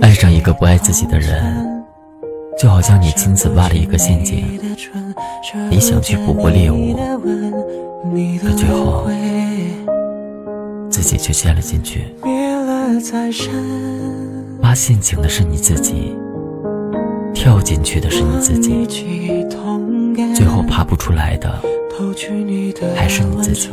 爱上一个不爱自己的人就好像你亲自挖了一个陷阱你想去捕获猎物可最后自己却陷了进去。挖陷阱的是你自己跳进去的是你自己最后爬不出来的还是你自己